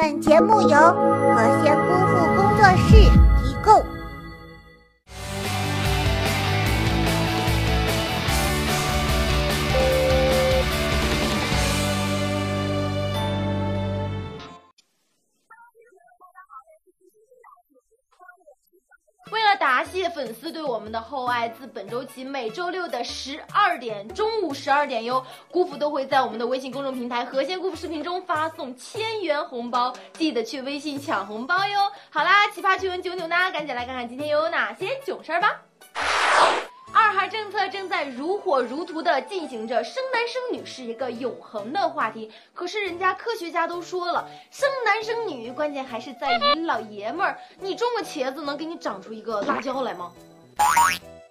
本节目由和仙姑父工作室提供。为了答谢粉丝对我们的厚爱，自本周起每周六的十二点中午十二点哟，姑父都会在我们的微信公众平台“和仙姑父”视频中发送千元红包，记得去微信抢红包哟。好啦，奇葩趣闻九九呢，赶紧来看看今天又有哪些囧事儿吧。二孩政策正在如火如荼的进行着，生男生女是一个永恒的话题。可是人家科学家都说了，生男生女关键还是在于老爷们儿。你种个茄子能给你长出一个辣椒来吗？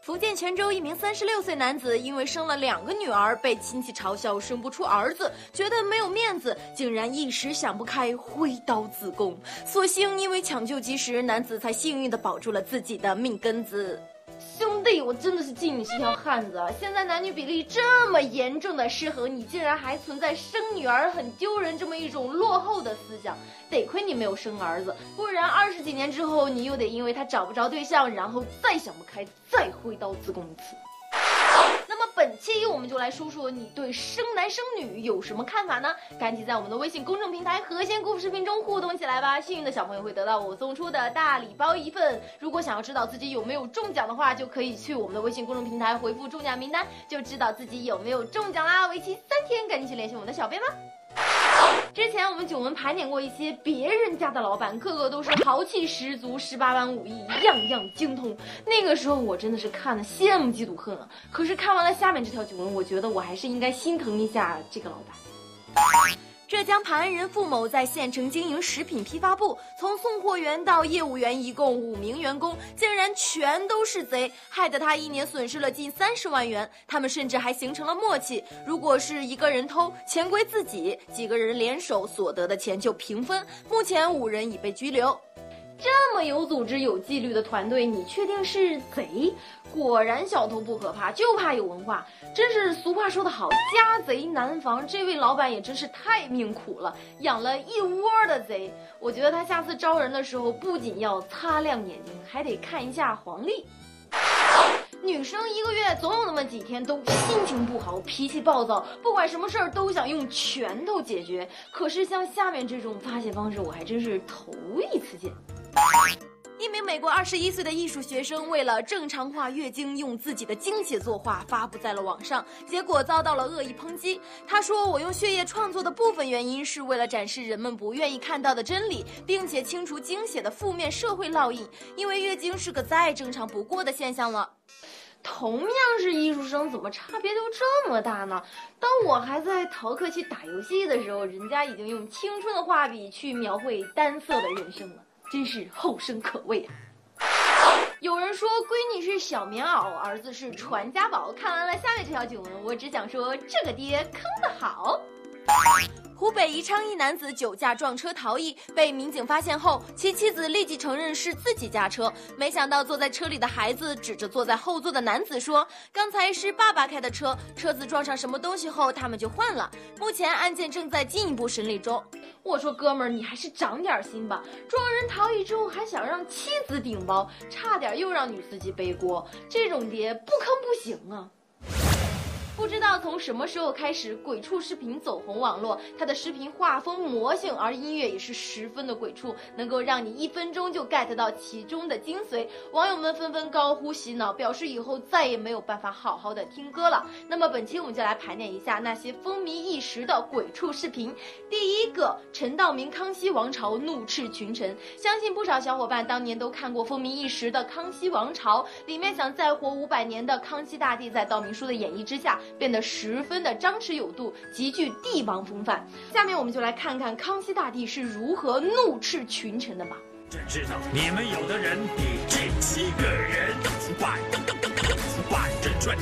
福建泉州一名三十六岁男子因为生了两个女儿，被亲戚嘲笑生不出儿子，觉得没有面子，竟然一时想不开挥刀自宫。所幸因为抢救及时，男子才幸运的保住了自己的命根子。兄对，我真的是敬你是条汉子啊！现在男女比例这么严重的失衡，你竟然还存在生女儿很丢人这么一种落后的思想，得亏你没有生儿子，不然二十几年之后，你又得因为他找不着对象，然后再想不开，再挥刀自宫一次。本期我们就来说说你对生男生女有什么看法呢？赶紧在我们的微信公众平台“和仙姑”视频中互动起来吧！幸运的小朋友会得到我送出的大礼包一份。如果想要知道自己有没有中奖的话，就可以去我们的微信公众平台回复中奖名单，就知道自己有没有中奖啦！为期三天，赶紧去联系我们的小编吧。之前我们九文盘点过一些别人家的老板，个个都是豪气十足，十八般武艺样样精通。那个时候我真的是看了羡慕嫉妒恨啊！可是看完了下面这条囧文，我觉得我还是应该心疼一下这个老板。浙江磐安人付某在县城经营食品批发部，从送货员到业务员，一共五名员工，竟然全都是贼，害得他一年损失了近三十万元。他们甚至还形成了默契：如果是一个人偷，钱归自己；几个人联手，所得的钱就平分。目前五人已被拘留。这么有组织、有纪律的团队，你确定是贼？果然小偷不可怕，就怕有文化。真是俗话说得好，家贼难防。这位老板也真是太命苦了，养了一窝的贼。我觉得他下次招人的时候，不仅要擦亮眼睛，还得看一下黄历。女生一个月总有那么几天都心情不好、脾气暴躁，不管什么事儿都想用拳头解决。可是像下面这种发泄方式，我还真是头一次见。一名美国二十一岁的艺术学生为了正常化月经，用自己的精血作画发布在了网上，结果遭到了恶意抨击。他说：“我用血液创作的部分原因是为了展示人们不愿意看到的真理，并且清除精血的负面社会烙印。因为月经是个再正常不过的现象了。”同样是艺术生，怎么差别都这么大呢？当我还在逃课去打游戏的时候，人家已经用青春的画笔去描绘单色的人生了。真是后生可畏啊！有人说闺女是小棉袄，儿子是传家宝。看完了下面这条囧文，我只想说这个爹坑的好。湖北宜昌一男子酒驾撞车逃逸，被民警发现后，其妻子立即承认是自己驾车。没想到坐在车里的孩子指着坐在后座的男子说：“刚才是爸爸开的车，车子撞上什么东西后，他们就换了。”目前案件正在进一步审理中。我说哥们儿，你还是长点心吧！撞人逃逸之后还想让妻子顶包，差点又让女司机背锅，这种爹不坑不行啊！不知道从什么时候开始，鬼畜视频走红网络。它的视频画风魔性，而音乐也是十分的鬼畜，能够让你一分钟就 get 到其中的精髓。网友们纷纷高呼洗脑，表示以后再也没有办法好好的听歌了。那么本期我们就来盘点一下那些风靡一时的鬼畜视频。第一个，陈道明《康熙王朝》怒斥群臣。相信不少小伙伴当年都看过风靡一时的《康熙王朝》，里面想再活五百年的康熙大帝，在道明叔的演绎之下。变得十分的张弛有度，极具帝王风范。下面我们就来看看康熙大帝是如何怒斥群臣的吧。朕知道你们有的人比这七个人半半真 chuẩn，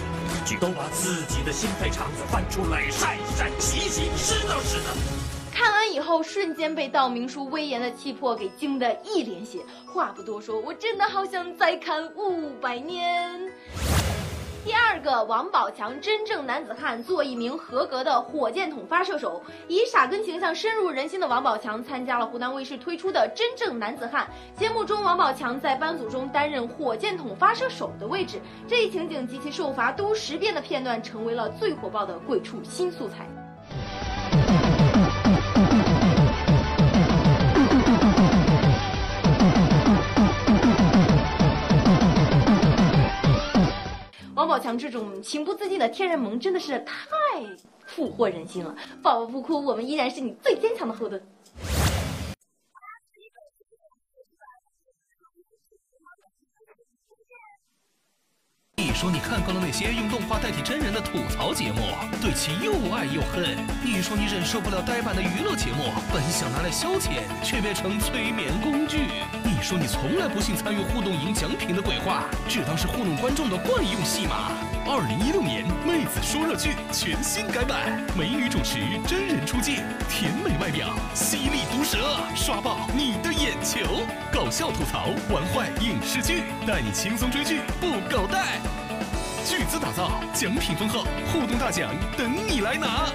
都把自己的心肺肠子翻出来晒一晒洗洗，是的，是的。看完以后，瞬间被道明叔威严的气魄给惊得一脸血。话不多说，我真的好想再看五百年。第二个，王宝强真正男子汉，做一名合格的火箭筒发射手。以傻根形象深入人心的王宝强，参加了湖南卫视推出的《真正男子汉》节目中，王宝强在班组中担任火箭筒发射手的位置。这一情景及其受罚都十遍的片段，成为了最火爆的鬼畜新素材。王宝强这种情不自禁的天然萌真的是太俘获人心了。宝宝不哭，我们依然是你最坚强的后盾。你说你看够了那些用动画代替真人的吐槽节目，对其又爱又恨。你说你忍受不了呆板的娱乐节目，本想拿来消遣，却变成催眠工具。说你从来不信参与互动赢奖品的鬼话，只当是糊弄观众的惯用戏码。二零一六年妹子说热剧全新改版，美女主持，真人出镜，甜美外表，犀利毒舌，刷爆你的眼球。搞笑吐槽，玩坏影视剧，带你轻松追剧不搞带。巨资打造，奖品丰厚，互动大奖等你来拿。